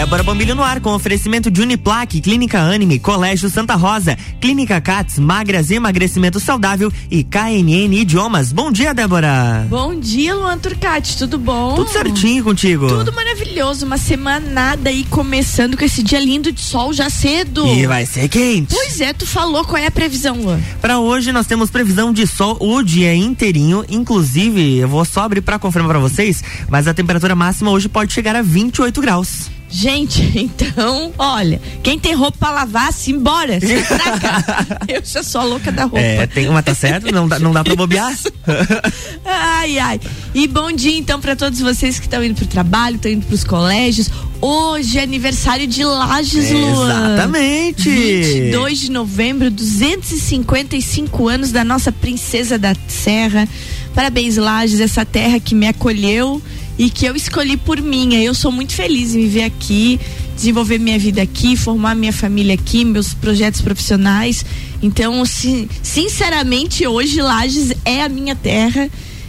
Débora Bombilho no ar com oferecimento de Uniplaque, Clínica Anime, Colégio Santa Rosa, Clínica Cats, Magras Emagrecimento Saudável e KNN Idiomas. Bom dia, Débora. Bom dia, Luan Turcati, tudo bom? Tudo certinho contigo? Tudo maravilhoso, uma semanada aí começando com esse dia lindo de sol já cedo. E vai ser quente. Pois é, tu falou qual é a previsão, Luan? Para hoje nós temos previsão de sol o dia inteirinho, inclusive eu vou só abrir para confirmar para vocês, mas a temperatura máxima hoje pode chegar a 28 graus. Gente, então, olha, quem tem roupa pra lavar, se embora. Se Eu já sou a louca da roupa. É, tem uma tá certo, não dá, não dá pra bobear. ai, ai. E bom dia então para todos vocês que estão indo pro trabalho, estão indo pros colégios. Hoje é aniversário de Lages, Luan. Exatamente. 22 de novembro, 255 anos da nossa princesa da Serra. Parabéns, Lages, essa terra que me acolheu e que eu escolhi por mim. Eu sou muito feliz em viver aqui, desenvolver minha vida aqui, formar minha família aqui, meus projetos profissionais. Então, sinceramente, hoje Lages é a minha terra.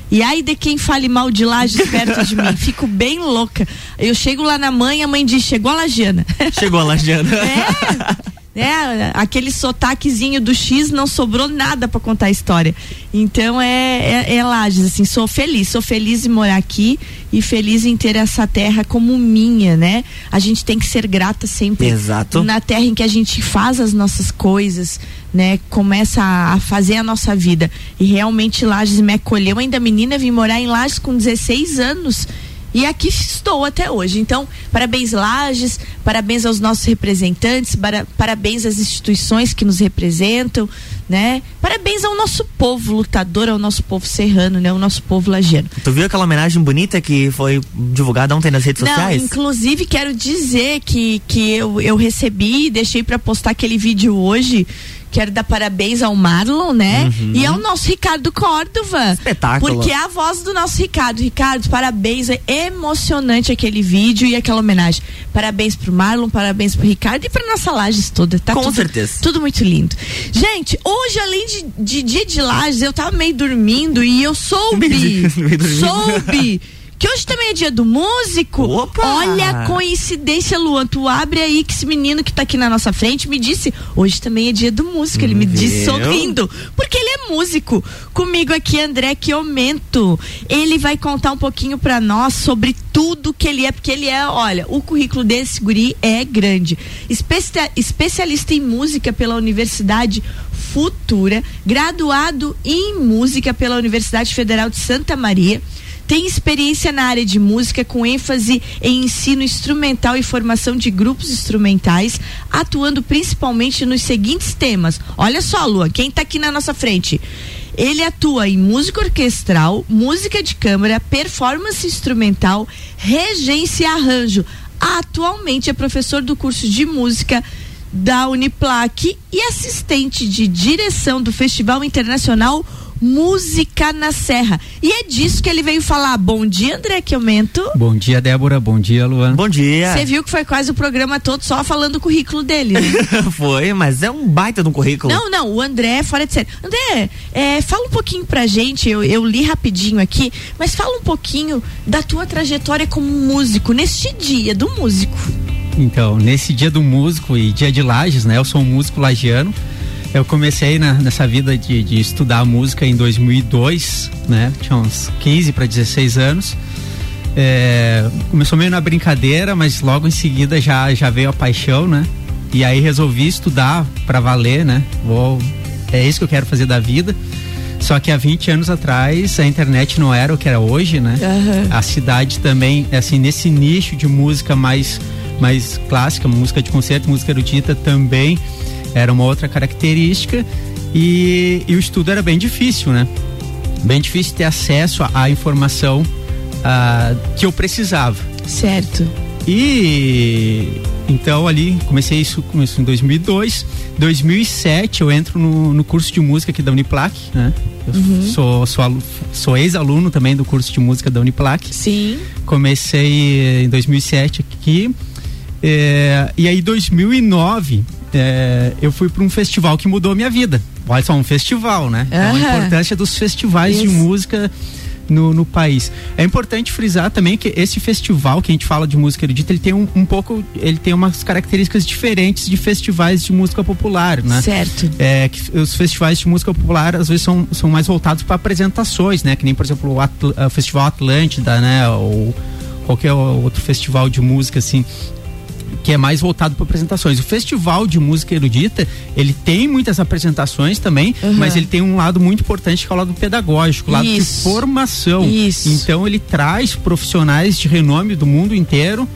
E aí de quem fale mal de Lages perto de mim, fico bem louca. Eu chego lá na mãe, a mãe diz: chegou a Lagiana. Chegou a Lagiana. é né? Aquele sotaquezinho do X não sobrou nada para contar a história. Então é, é, é Lages, assim, sou feliz, sou feliz em morar aqui e feliz em ter essa terra como minha, né? A gente tem que ser grata sempre. Exato. Na terra em que a gente faz as nossas coisas, né? Começa a, a fazer a nossa vida. E realmente Lages me acolheu, ainda menina, vim morar em Lages com 16 anos e aqui estou até hoje. Então, parabéns Lages, parabéns aos nossos representantes, para, parabéns às instituições que nos representam, né? Parabéns ao nosso povo lutador, ao nosso povo serrano, né? O nosso povo lagiano. Tu viu aquela homenagem bonita que foi divulgada ontem nas redes Não, sociais? Inclusive, quero dizer que, que eu, eu recebi, deixei para postar aquele vídeo hoje Quero dar parabéns ao Marlon, né? Uhum. E ao nosso Ricardo Córdova. Espetáculo. Porque é a voz do nosso Ricardo. Ricardo, parabéns. É emocionante aquele vídeo e aquela homenagem. Parabéns pro Marlon, parabéns pro Ricardo e pra nossa Lages toda. Tá Com tudo, certeza. Tudo muito lindo. Gente, hoje, além de, de dia de Lages, eu tava meio dormindo e eu soube. soube que hoje também é dia do músico. Opa! Olha a coincidência, Luan. Tu abre aí que esse menino que tá aqui na nossa frente me disse: hoje também é dia do músico. Ele me Meu. disse sorrindo. Porque ele é músico. Comigo aqui, André Chiomento. Ele vai contar um pouquinho para nós sobre tudo que ele é, porque ele é, olha, o currículo desse guri é grande. Especia especialista em música pela Universidade Futura, graduado em música pela Universidade Federal de Santa Maria tem experiência na área de música com ênfase em ensino instrumental e formação de grupos instrumentais, atuando principalmente nos seguintes temas. Olha só, Lua, quem está aqui na nossa frente? Ele atua em música orquestral, música de câmara, performance instrumental, regência e arranjo. Atualmente é professor do curso de música da Uniplac e assistente de direção do Festival Internacional Música na Serra. E é disso que ele veio falar. Bom dia, André Quiomento. Bom dia, Débora. Bom dia, Luan. Bom dia. Você viu que foi quase o programa todo só falando o currículo dele. Né? foi, mas é um baita de um currículo. Não, não, o André é fora de série. André, é, fala um pouquinho pra gente, eu, eu li rapidinho aqui, mas fala um pouquinho da tua trajetória como músico, neste dia do músico. Então, nesse dia do músico e dia de Lages, né? Eu sou um músico lagiano. Eu comecei na, nessa vida de, de, estudar música em 2002, né? Tinha uns 15 para 16 anos. É, começou meio na brincadeira, mas logo em seguida já, já veio a paixão, né? E aí resolvi estudar para valer, né? Vou, é isso que eu quero fazer da vida. Só que há 20 anos atrás a internet não era o que era hoje, né? Uhum. A cidade também, assim, nesse nicho de música mais, mais clássica, música de concerto, música erudita também era uma outra característica e, e o estudo era bem difícil, né? Bem difícil ter acesso à informação uh, que eu precisava. Certo. E então ali comecei isso começou em 2002, 2007 eu entro no, no curso de música aqui da Uniplac, né? Eu uhum. sou, sou, sou ex-aluno também do curso de música da Uniplac. Sim. Comecei em 2007 aqui. É, e aí 2009 é, eu fui para um festival que mudou a minha vida. Olha só, um festival, né? Então, a importância dos festivais Isso. de música no, no, país. É importante frisar também que esse festival que a gente fala de música erudita, ele tem um, um pouco, ele tem umas características diferentes de festivais de música popular, né? Certo. É, que os festivais de música popular às vezes são, são mais voltados para apresentações, né? Que nem, por exemplo, o, Atl o Festival Atlântida, né? Ou qualquer outro festival de música, assim, que é mais voltado para apresentações. O Festival de Música Erudita, ele tem muitas apresentações também, uhum. mas ele tem um lado muito importante que é o lado pedagógico, o lado Isso. de formação. Isso. Então ele traz profissionais de renome do mundo inteiro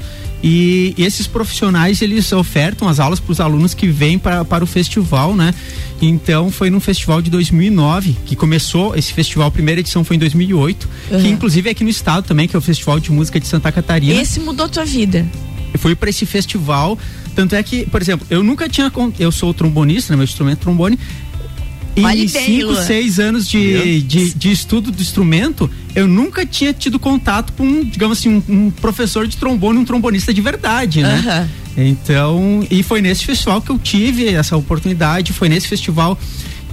e, esses profissionais eles ofertam as aulas para os alunos que vêm pra, para o festival, né? Então foi num festival de 2009 que começou esse festival, a primeira edição foi em 2008, uhum. que inclusive é aqui no estado também, que é o Festival de Música de Santa Catarina. Esse mudou tua vida? Eu fui para esse festival, tanto é que, por exemplo, eu nunca tinha eu sou trombonista, né, meu instrumento é trombone, em cinco, seis anos de, de, de, estudo do instrumento, eu nunca tinha tido contato com, digamos assim, um, um professor de trombone, um trombonista de verdade, né? Então, e foi nesse festival que eu tive essa oportunidade, foi nesse festival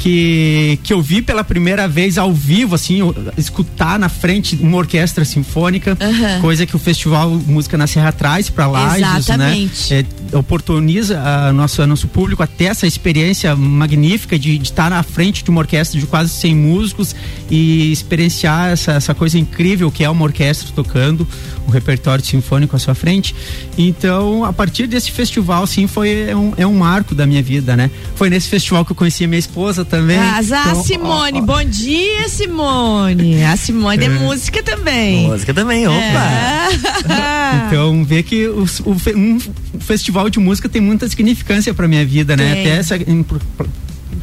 que, que eu vi pela primeira vez ao vivo, assim, escutar na frente uma orquestra sinfônica, uhum. coisa que o Festival Música na Serra traz para lá, né? É, oportuniza a nosso, a nosso público até essa experiência magnífica de, estar na frente de uma orquestra de quase 100 músicos e experienciar essa, essa coisa incrível que é uma orquestra tocando um repertório sinfônico à sua frente. Então, a partir desse festival, sim, foi um, é um marco da minha vida, né? Foi nesse festival que eu conheci a minha esposa também. Ah, então, Simone, ó, ó. bom dia, Simone. A Simone é, é música também. Música também, opa. É. então, vê que o, o, um festival de música tem muita significância para minha vida, né? Até essa em,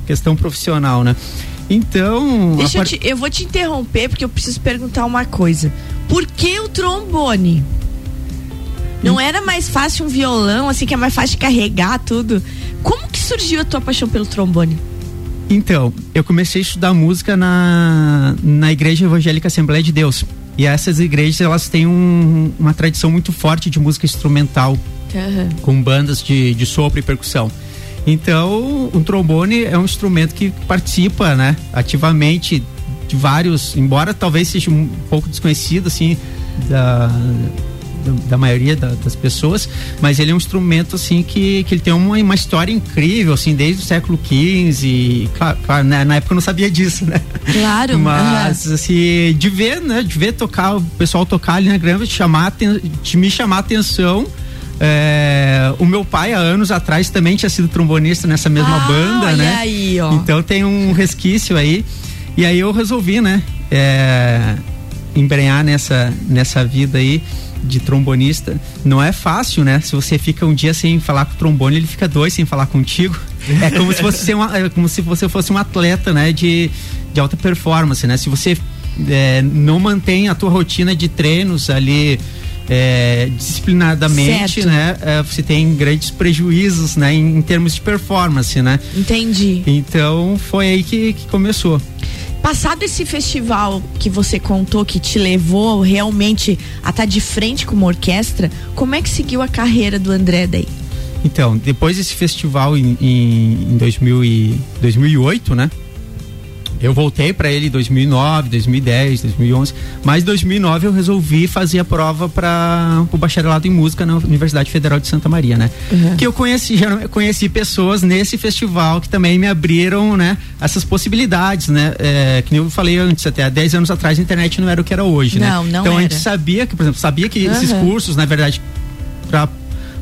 questão profissional, né? Então. Deixa part... eu, te, eu vou te interromper porque eu preciso perguntar uma coisa. Por que o trombone? Não hum. era mais fácil um violão, assim, que é mais fácil de carregar tudo? Como que surgiu a tua paixão pelo trombone? Então, eu comecei a estudar música na, na Igreja Evangélica Assembleia de Deus. E essas igrejas, elas têm um, uma tradição muito forte de música instrumental, uhum. com bandas de, de sopro e percussão. Então, o trombone é um instrumento que participa, né, ativamente de vários, embora talvez seja um pouco desconhecido, assim, da, da maioria da, das pessoas, mas ele é um instrumento assim que, que ele tem uma, uma história incrível, assim, desde o século XV. Claro, claro né? na época eu não sabia disso, né? Claro. Mas uhum. assim, de ver, né? De ver tocar, o pessoal tocar ali na grama, de, chamar, de me chamar a atenção. É, o meu pai, há anos atrás, também tinha sido trombonista nessa mesma ah, banda, né? Aí, ó. Então tem um resquício aí. E aí eu resolvi, né? É, embrenhar nessa, nessa vida aí de trombonista. Não é fácil, né? Se você fica um dia sem falar com o trombone, ele fica dois sem falar contigo. É como se você, uma, é como se você fosse um atleta, né? De, de alta performance, né? Se você é, não mantém a tua rotina de treinos ali é, disciplinadamente, certo. né? É, você tem grandes prejuízos, né? Em, em, termos de performance, né? Entendi. Então foi aí que, que começou. Passado esse festival que você contou que te levou realmente a estar tá de frente com uma orquestra, como é que seguiu a carreira do André daí? Então, depois desse festival em, em, em 2000 e, 2008, né? Eu voltei para ele em 2009, 2010, 2011, mas em 2009 eu resolvi fazer a prova para o bacharelado em música na Universidade Federal de Santa Maria, né? Uhum. Que eu conheci, já conheci pessoas nesse festival que também me abriram, né, essas possibilidades, né? É, que eu falei antes, até há 10 anos atrás a internet não era o que era hoje, não, né? Não, então era. a gente sabia que, por exemplo, sabia que uhum. esses cursos, na verdade, para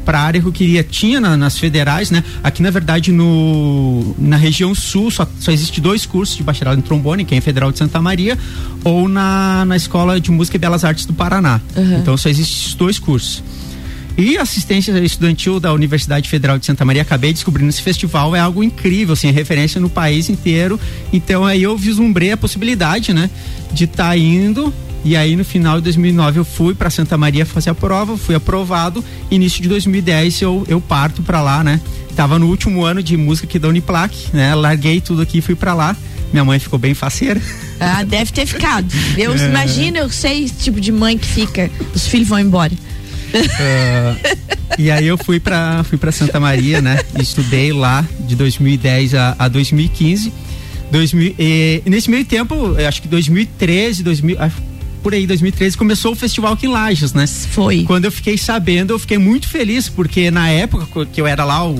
para a área que eu queria. Tinha na, nas federais, né? Aqui, na verdade, no, na região sul, só, só existe dois cursos de bacharelado em trombone, que é em Federal de Santa Maria, ou na, na Escola de Música e Belas Artes do Paraná. Uhum. Então, só existem dois cursos. E assistência estudantil da Universidade Federal de Santa Maria, acabei descobrindo esse festival, é algo incrível, assim, é referência no país inteiro. Então aí eu vislumbrei a possibilidade, né, de estar tá indo e aí no final de 2009 eu fui para Santa Maria fazer a prova, fui aprovado. Início de 2010 eu, eu parto para lá, né? Tava no último ano de música aqui da Uniplac, né? Larguei tudo aqui e fui para lá. Minha mãe ficou bem faceira. Ah, deve ter ficado. Eu é. imagino, eu sei esse tipo de mãe que fica, os filhos vão embora. Uh, e aí eu fui para fui para Santa Maria, né? Estudei lá de 2010 a, a 2015. 2000, e, nesse meio tempo, acho que 2013, 2000, por aí, 2013, começou o festival aqui em Lages, né? Foi. Quando eu fiquei sabendo, eu fiquei muito feliz, porque na época que eu era lá o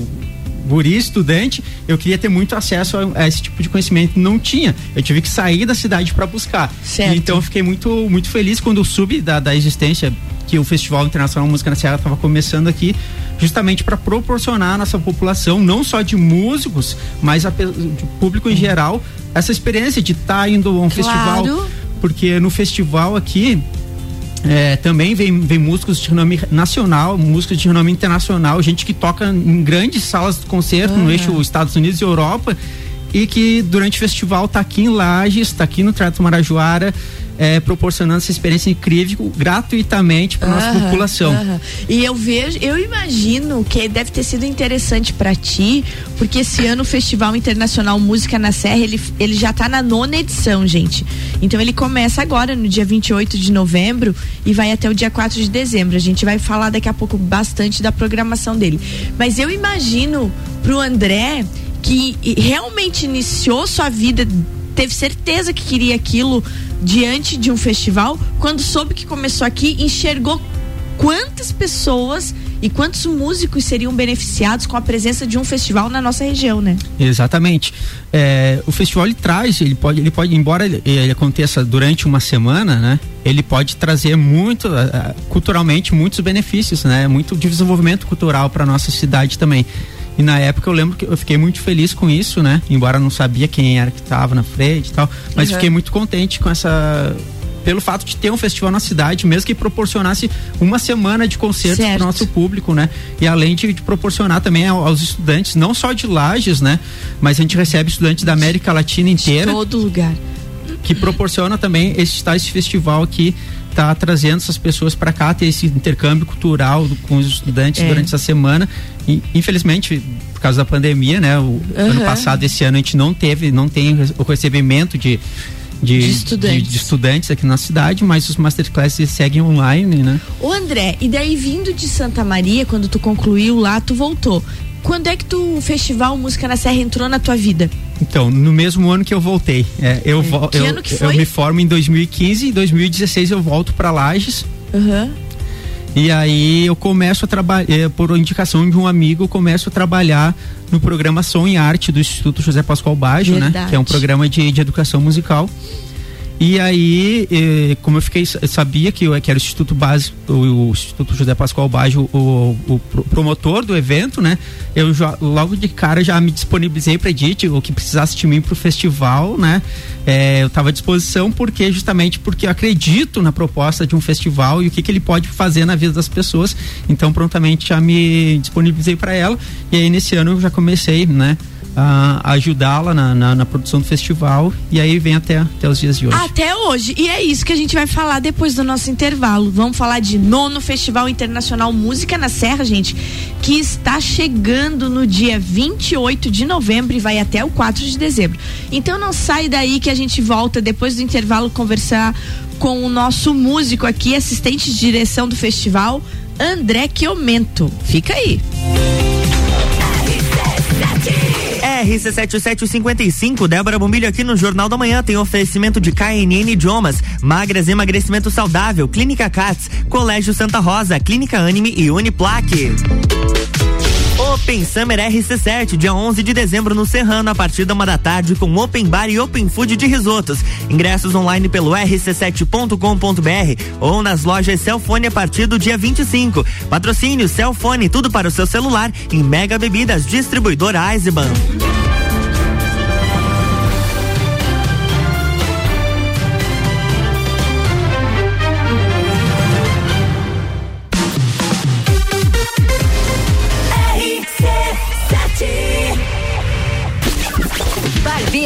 guri estudante, eu queria ter muito acesso a, esse tipo de conhecimento. Não tinha. Eu tive que sair da cidade para buscar. Certo. Então eu fiquei muito, muito feliz quando eu soube da, da existência que o Festival Internacional Música na Serra estava começando aqui, justamente para proporcionar à nossa população, não só de músicos, mas a, de público em geral, essa experiência de estar tá indo a um claro. festival. Porque no festival aqui, é, também vem, vem músicos de renome nacional, músicos de renome internacional, gente que toca em grandes salas de concerto uhum. no eixo Estados Unidos e Europa e que durante o festival está aqui em Lages, está aqui no Trato Marajoara, é, proporcionando essa experiência incrível gratuitamente para nossa população. E eu vejo, eu imagino que deve ter sido interessante para ti, porque esse ano o Festival Internacional Música na Serra, ele, ele já está na nona edição, gente. Então ele começa agora no dia 28 de novembro e vai até o dia 4 de dezembro. A gente vai falar daqui a pouco bastante da programação dele. Mas eu imagino pro André que realmente iniciou sua vida teve certeza que queria aquilo diante de um festival, quando soube que começou aqui, enxergou quantas pessoas e quantos músicos seriam beneficiados com a presença de um festival na nossa região, né? Exatamente. É, o festival ele traz, ele pode, ele pode, embora ele, ele, aconteça durante uma semana, né? Ele pode trazer muito, uh, culturalmente, muitos benefícios, né? Muito desenvolvimento cultural para nossa cidade também. E na época eu lembro que eu fiquei muito feliz com isso, né? Embora não sabia quem era que estava na frente e tal, mas uhum. fiquei muito contente com essa pelo fato de ter um festival na cidade, mesmo que proporcionasse uma semana de concertos para o nosso público, né? E além de, de, proporcionar também aos estudantes, não só de Lages, né? Mas a gente recebe estudantes da América Latina inteira. De todo lugar. Que proporciona também esse, esse festival aqui tá trazendo essas pessoas para cá, ter esse intercâmbio cultural do, com os estudantes é. durante essa semana. E, infelizmente, por causa da pandemia, né? O uhum. ano passado, esse ano, a gente não teve, não tem o recebimento de, de, de, estudantes. De, de, estudantes aqui na cidade, mas os masterclasses seguem online, né? O André, e daí vindo de Santa Maria, quando tu concluiu lá, tu voltou. Quando é que tu, o Festival Música na Serra entrou na tua vida? Então, no mesmo ano que eu voltei. É, eu, é. que eu, ano que foi? eu me formo em 2015 e em 2016 eu volto para Lages. Uhum. E aí eu começo a trabalhar, é, por indicação de um amigo, eu começo a trabalhar no programa Som e Arte do Instituto José Pascoal Baggio, né? Que é um programa de, de educação musical. E aí, eh, como eu fiquei, sabia que, eu, era o Instituto Básico, o, Instituto José Pascoal Baggio, o, o, promotor do evento, né? Eu já, logo de cara já me disponibilizei para Edith, o que precisasse de mim para o festival, né? É, eu estava à disposição porque justamente porque acredito na proposta de um festival e o que, que ele pode fazer na vida das pessoas. Então, prontamente já me disponibilizei para ela. E aí, nesse ano, eu já comecei, né? A ajudá-la na, na, na, produção do festival e aí vem até, até os dias de hoje. Até hoje. E é isso que a gente vai falar depois do nosso intervalo. Vamos falar de nono Festival Internacional Música na Serra, gente, que está chegando no dia 28 de novembro e vai até o 4 de dezembro. Então não sai daí que a gente volta depois do intervalo conversar com o nosso músico aqui, assistente de direção do festival, André Chiomento. Fica aí. RC7755, Débora Bombilho aqui no Jornal da Manhã tem oferecimento de KNN Idiomas, Magras Emagrecimento Saudável, Clínica Cats, Colégio Santa Rosa, Clínica Anime e Uniplaque. Open Summer RC7, dia 11 de dezembro no Serrano, a partir da uma da tarde, com Open Bar e Open Food de risotos. Ingressos online pelo rc7.com.br ou nas lojas Celfone a partir do dia 25. Patrocínio Celfone, tudo para o seu celular em Mega Bebidas, distribuidora Eisenbahn.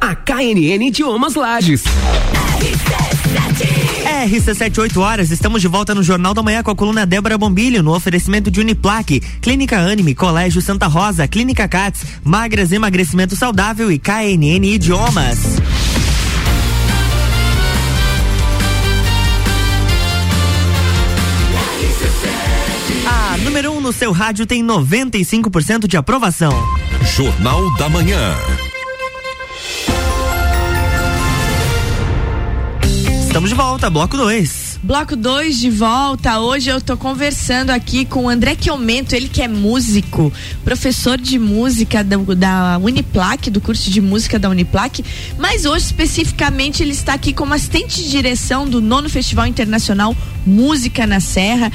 a KNN Idiomas Lages. RC7, 8 horas, estamos de volta no Jornal da Manhã com a coluna Débora Bombilho, no oferecimento de Uniplaque, Clínica Anime, Colégio Santa Rosa, Clínica Cats, Magras Emagrecimento Saudável e KNN Idiomas. A número 1 um no seu rádio tem 95% de aprovação. Jornal da Manhã. Estamos de volta, bloco 2. Bloco 2 de volta. Hoje eu tô conversando aqui com o André Quiomento, ele que é músico, professor de música da, da Uniplac, do curso de música da Uniplac, mas hoje especificamente ele está aqui como assistente de direção do nono Festival Internacional Música na Serra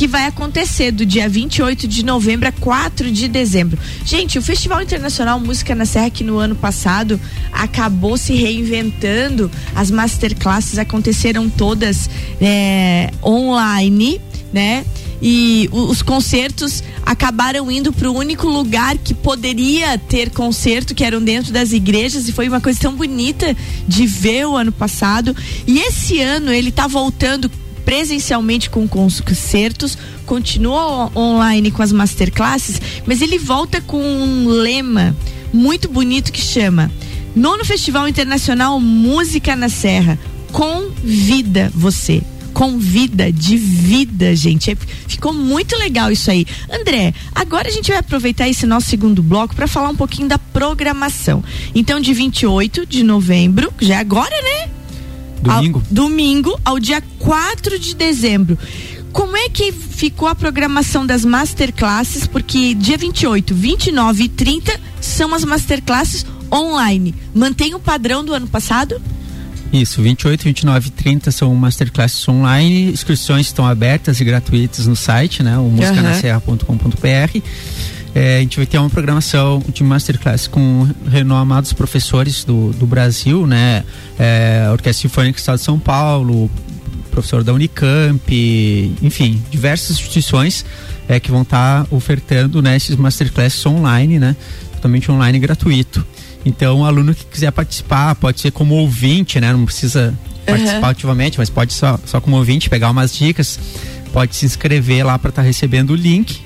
que vai acontecer do dia 28 de novembro a 4 de dezembro. Gente, o Festival Internacional Música na Serra, que no ano passado acabou se reinventando, as masterclasses aconteceram todas é, online, né? e os concertos acabaram indo para o único lugar que poderia ter concerto, que eram dentro das igrejas, e foi uma coisa tão bonita de ver o ano passado. E esse ano ele está voltando presencialmente com concertos, continua online com as masterclasses, mas ele volta com um lema muito bonito que chama Nono Festival Internacional Música na Serra. Convida você com vida, de vida, gente. É, ficou muito legal isso aí. André, agora a gente vai aproveitar esse nosso segundo bloco para falar um pouquinho da programação. Então, de 28 de novembro, já é agora, né? Domingo. Ao, domingo ao dia 4 de dezembro. Como é que ficou a programação das masterclasses? Porque dia 28, 29 e 30 são as masterclasses online. Mantém o padrão do ano passado? Isso, 28, 29 e 30 são masterclasses online. Inscrições estão abertas e gratuitas no site, né? O musicanaserra.com.br. É, a gente vai ter uma programação de masterclass com renomados professores do, do Brasil, né? É, Orquestra Sinfônica do Estado de São Paulo, professor da Unicamp, enfim, diversas instituições é, que vão estar tá ofertando né, esses masterclasses online, né? Totalmente online gratuito. Então, o aluno que quiser participar, pode ser como ouvinte, né? Não precisa participar uhum. ativamente, mas pode só, só como ouvinte pegar umas dicas, pode se inscrever lá para estar tá recebendo o link.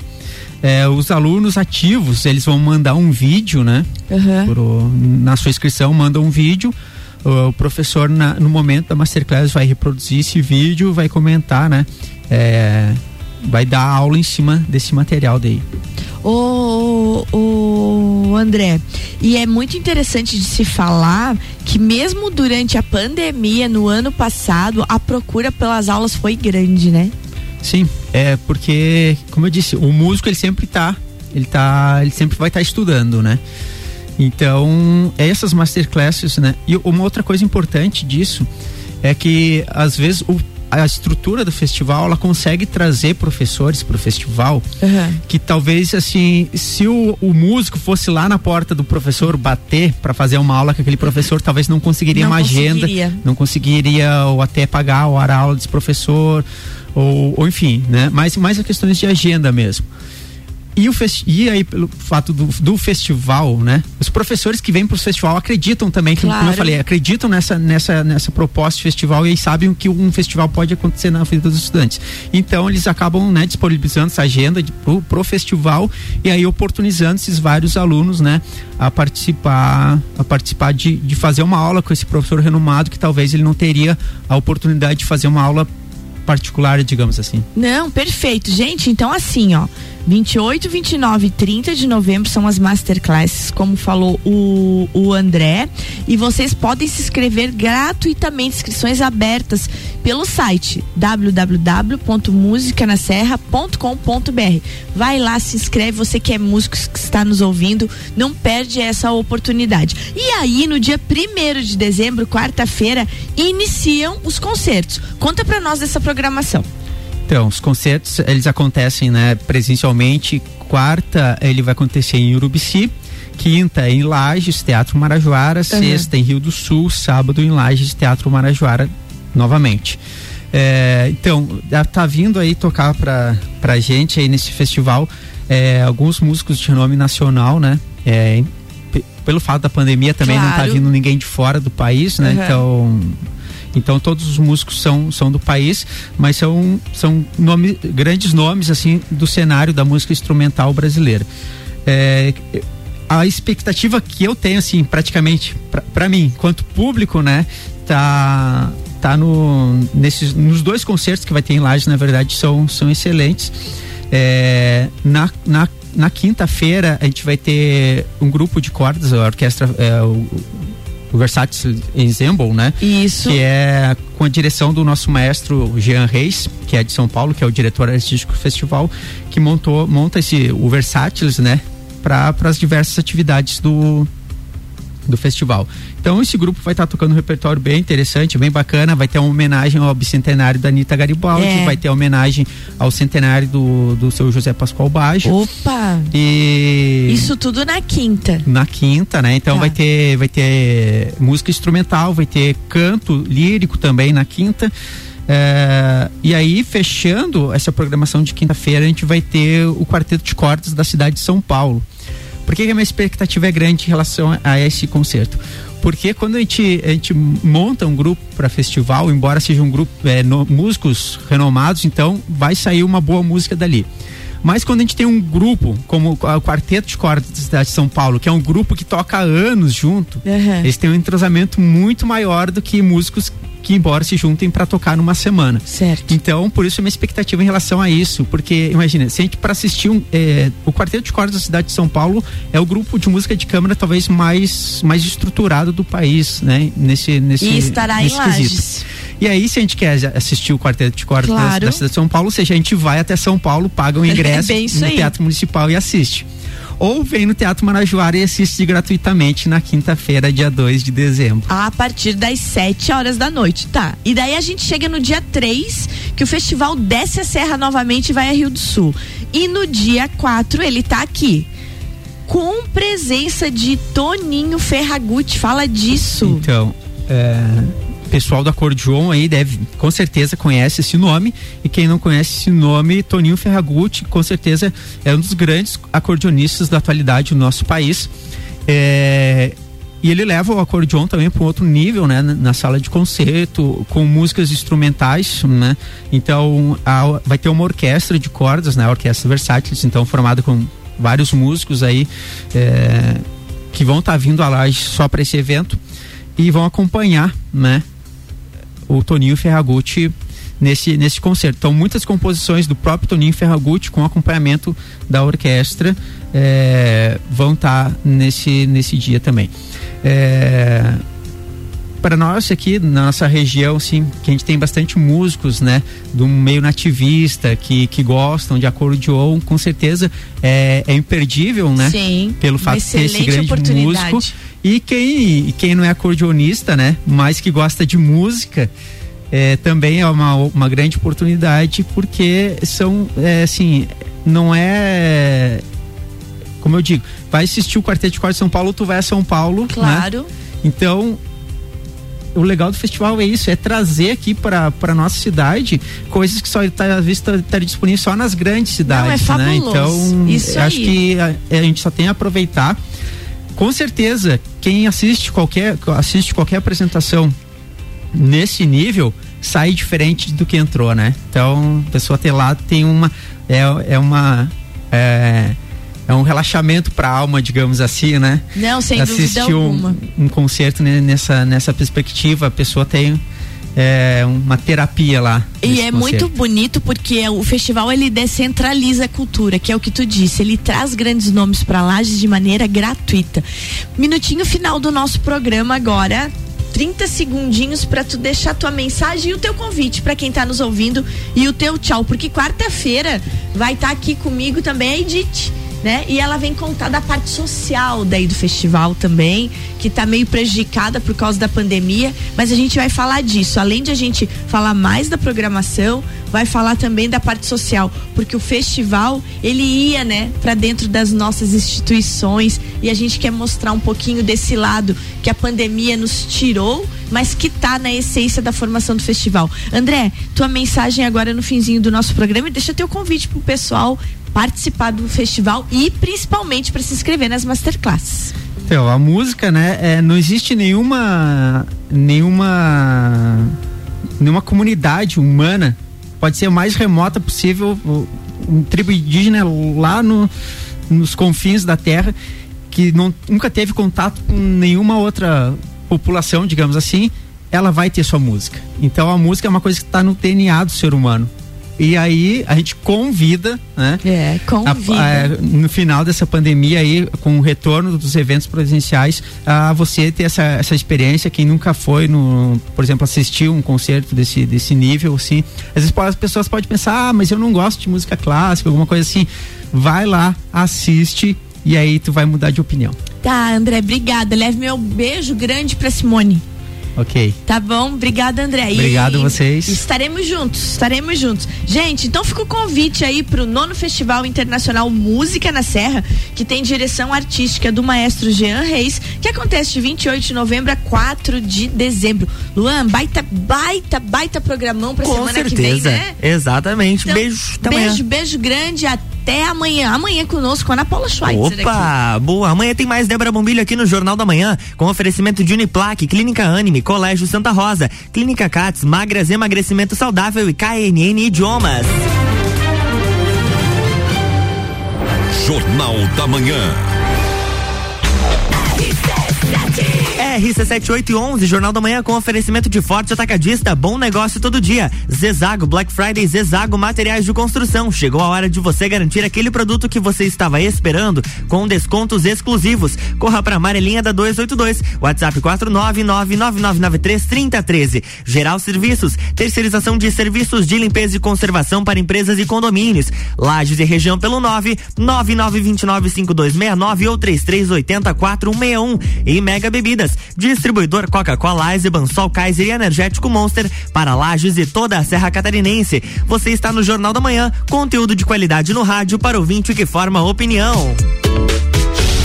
É, os alunos ativos, eles vão mandar um vídeo, né? Uhum. Pro, na sua inscrição, manda um vídeo. O, o professor, na, no momento da Masterclass, vai reproduzir esse vídeo, vai comentar, né? É, vai dar aula em cima desse material daí. O, o André, e é muito interessante de se falar que mesmo durante a pandemia no ano passado, a procura pelas aulas foi grande, né? Sim, é porque, como eu disse, o músico ele sempre tá, ele tá, ele sempre vai estar tá estudando, né? Então, essas masterclasses, né? E uma outra coisa importante disso é que às vezes o a estrutura do festival ela consegue trazer professores para o festival uhum. que talvez assim se o, o, músico fosse lá na porta do professor bater para fazer uma aula com aquele professor talvez não conseguiria não uma conseguiria. agenda não conseguiria ou até pagar o a aula desse professor ou, ou enfim né mais mais questões de agenda mesmo e, o e aí, pelo fato do, do festival, né? Os professores que vêm para o festival acreditam também, claro. como eu falei, acreditam nessa, nessa, nessa proposta de festival e aí sabem que um festival pode acontecer na vida dos estudantes. Então, eles acabam né, disponibilizando essa agenda de, pro, pro festival e aí oportunizando esses vários alunos, né? A participar, a participar de, de fazer uma aula com esse professor renomado que talvez ele não teria a oportunidade de fazer uma aula particular, digamos assim. Não, perfeito. Gente, então assim, ó. 28, 29 e 30 de novembro são as masterclasses, como falou o, o André. E vocês podem se inscrever gratuitamente, inscrições abertas pelo site www.musicanaserra.com.br. Vai lá, se inscreve, você que é músico que está nos ouvindo, não perde essa oportunidade. E aí, no dia 1 de dezembro, quarta-feira, iniciam os concertos. Conta para nós dessa programação. Então, os concertos, eles acontecem, né, presencialmente. Quarta, ele vai acontecer em Urubici. Quinta, em Lages, Teatro Marajoara. Uhum. Sexta, em Rio do Sul. Sábado, em Lages, Teatro Marajoara, novamente. É, então, tá vindo aí tocar pra, pra gente aí nesse festival é, alguns músicos de nome nacional, né? É, pelo fato da pandemia também claro. não tá vindo ninguém de fora do país, né? Uhum. Então então todos os músicos são, são do país, mas são, são nome, grandes nomes assim do cenário da música instrumental brasileira. É, a expectativa que eu tenho assim, praticamente para mim, quanto público, né, tá tá no nesses nos dois concertos que vai ter em Lages, na verdade, são são excelentes. É, na, na, na quinta-feira a gente vai ter um grupo de cordas, a orquestra, é, o, o Versace Ensemble, né? Isso. Que é com a direção do nosso maestro Jean Reis, que é de São Paulo, que é o diretor artístico do festival, que montou, monta esse, o Versátiles, né? Para as diversas atividades do, do festival. Então esse grupo vai estar tá tocando um repertório bem interessante, bem bacana. Vai ter uma homenagem ao bicentenário da Anitta Garibaldi, é. vai ter homenagem ao centenário do, do seu José Pascoal Baggio. Opa! E isso tudo na quinta. Na quinta, né? Então tá. vai ter vai ter música instrumental, vai ter canto lírico também na quinta. É, e aí, fechando essa programação de quinta-feira, a gente vai ter o Quarteto de Cordas da cidade de São Paulo. Por que a minha expectativa é grande em relação a esse concerto? Porque quando a gente, a gente monta um grupo para festival, embora seja um grupo é, no, músicos renomados, então vai sair uma boa música dali. Mas quando a gente tem um grupo, como o Quarteto de Cordas da cidade de São Paulo, que é um grupo que toca há anos junto, uhum. eles têm um entrosamento muito maior do que músicos que embora se juntem para tocar numa semana. Certo. Então, por isso a minha expectativa em relação a isso, porque imagina, se a gente para assistir um, é, o Quarteto de Cordas da cidade de São Paulo é o grupo de música de câmara talvez mais mais estruturado do país, né? Nesse nesse E estará nesse em Lages. E aí, se a gente quer assistir o Quarteto de Cordas claro. da, da, cidade de São Paulo, ou seja, a gente vai até São Paulo, paga um ingresso é no aí. Teatro Municipal e assiste ou vem no Teatro Marajoara e assiste gratuitamente na quinta-feira, dia 2 de dezembro. A partir das 7 horas da noite, tá? E daí a gente chega no dia 3, que o festival desce a serra novamente e vai a Rio do Sul. E no dia 4 ele tá aqui com presença de Toninho Ferragutti. Fala disso. Então, é, pessoal do acordeon aí deve, com certeza conhece esse nome e quem não conhece esse nome, Toninho Ferragutti, com certeza é um dos grandes acordeonistas da atualidade no nosso país. É, e ele leva o acordeon também para um outro nível, né? Na sala de concerto, com músicas instrumentais, né? Então, a, vai ter uma orquestra de cordas, né? A orquestra Versátiles, então formada com vários músicos aí é, que vão estar tá vindo a laje só para esse evento e vão acompanhar, né? O Toninho Ferragutti nesse, nesse concerto. Então, muitas composições do próprio Toninho Ferragutti com acompanhamento da orquestra é, vão estar tá nesse, nesse dia também. É, para nós aqui na nossa região, sim, que a gente tem bastante músicos, né, do meio nativista que, que gostam de acordeon, com certeza é, é imperdível, né? Sim. Pelo fato de ter esse grande músico. E quem, quem não é acordeonista, né, mas que gosta de música, é, também é uma, uma grande oportunidade, porque são, é, assim, não é. Como eu digo, vai assistir o Quarteto de Corte de São Paulo, tu vai a São Paulo. Né? Claro. Né? Então, o legal do festival é isso, é trazer aqui para para nossa cidade coisas que só está vista estar disponível só nas grandes cidades, Não, é né? Então, isso acho que a, a, gente só tem a aproveitar com certeza, quem assiste qualquer, assiste qualquer apresentação nesse nível sai diferente do que entrou, né? Então, a pessoa ter lá tem uma. É, é uma. É, é um relaxamento para a alma, digamos assim, né? Não, sem Assistir dúvida um, alguma. Um concerto nessa, nessa perspectiva, a pessoa tem é, uma terapia lá. E é concerto. muito bonito porque o festival ele descentraliza a cultura, que é o que tu disse. Ele traz grandes nomes para Lages de maneira gratuita. Minutinho final do nosso programa agora. 30 segundinhos para tu deixar tua mensagem e o teu convite para quem tá nos ouvindo e o teu tchau, porque quarta-feira vai estar tá aqui comigo também a Edith né? E ela vem contar da parte social daí do festival também, que tá meio prejudicada por causa da pandemia, mas a gente vai falar disso. Além de a gente falar mais da programação, vai falar também da parte social, porque o festival, ele ia, né, para dentro das nossas instituições e a gente quer mostrar um pouquinho desse lado que a pandemia nos tirou, mas que tá na essência da formação do festival. André, tua mensagem agora no finzinho do nosso programa e deixa teu convite pro pessoal participar do festival e principalmente para se inscrever nas masterclasses. Então, a música, né, é, não existe nenhuma nenhuma nenhuma comunidade humana, pode ser a mais remota possível, um tribo indígena lá no, nos confins da terra que não, nunca teve contato com nenhuma outra população, digamos assim, ela vai ter sua música. Então a música é uma coisa que está no DNA do ser humano. E aí a gente convida, né? É, convida. A, a, no final dessa pandemia aí, com o retorno dos eventos presenciais, a você ter essa, essa experiência, quem nunca foi no, por exemplo, assistir um concerto desse, desse nível, assim. Às vezes as pessoas podem pensar, ah, mas eu não gosto de música clássica, alguma coisa assim. Vai lá, assiste e aí tu vai mudar de opinião. Tá, André, obrigada. Leve meu beijo grande pra Simone. Ok. Tá bom? Obrigada, André. Obrigado e, vocês. Estaremos juntos, estaremos juntos. Gente, então fica o convite aí pro nono Festival Internacional Música na Serra, que tem direção artística do maestro Jean Reis, que acontece de 28 de novembro a 4 de dezembro. Luan, baita, baita, baita programão pra Com semana certeza. que vem, né? Exatamente. Então, beijo. Até beijo, amanhã. beijo grande. Até amanhã. Amanhã conosco, Ana Paula Schweitzer Opa, aqui. boa. Amanhã tem mais Débora Bombilho aqui no Jornal da Manhã, com oferecimento de Uniplaque, Clínica Anime, Colégio Santa Rosa, Clínica Cats, Magras Emagrecimento Saudável e KNN Idiomas. Jornal da Manhã. RC7811, Jornal da Manhã com oferecimento de forte atacadista, bom negócio todo dia. Zezago, Black Friday, Zezago Materiais de Construção. Chegou a hora de você garantir aquele produto que você estava esperando com descontos exclusivos. Corra para Amarelinha da 282, WhatsApp 49999933013. Geral Serviços, terceirização de serviços de limpeza e conservação para empresas e condomínios. Lages e região pelo 999295269 ou 33804161 e Mega Bebidas, distribuidor Coca-Cola, Eisenbahn, Sol Kaiser e Energético Monster para Lages e toda a Serra Catarinense. Você está no Jornal da Manhã, conteúdo de qualidade no rádio para ouvinte que forma opinião.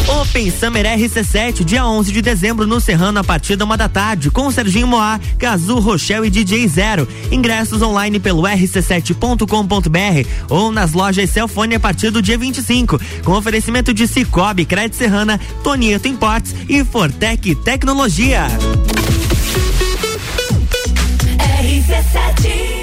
Open Summer RC7, dia 11 de dezembro no Serrano a partir da uma da tarde com Serginho Moá, Gazu, Rochelle e DJ Zero. Ingressos online pelo rc7.com.br ou nas lojas Cellfone a partir do dia 25, com oferecimento de Cicobi, Crédito Serrana, Tonieto Importes e Fortec Tecnologia. RC7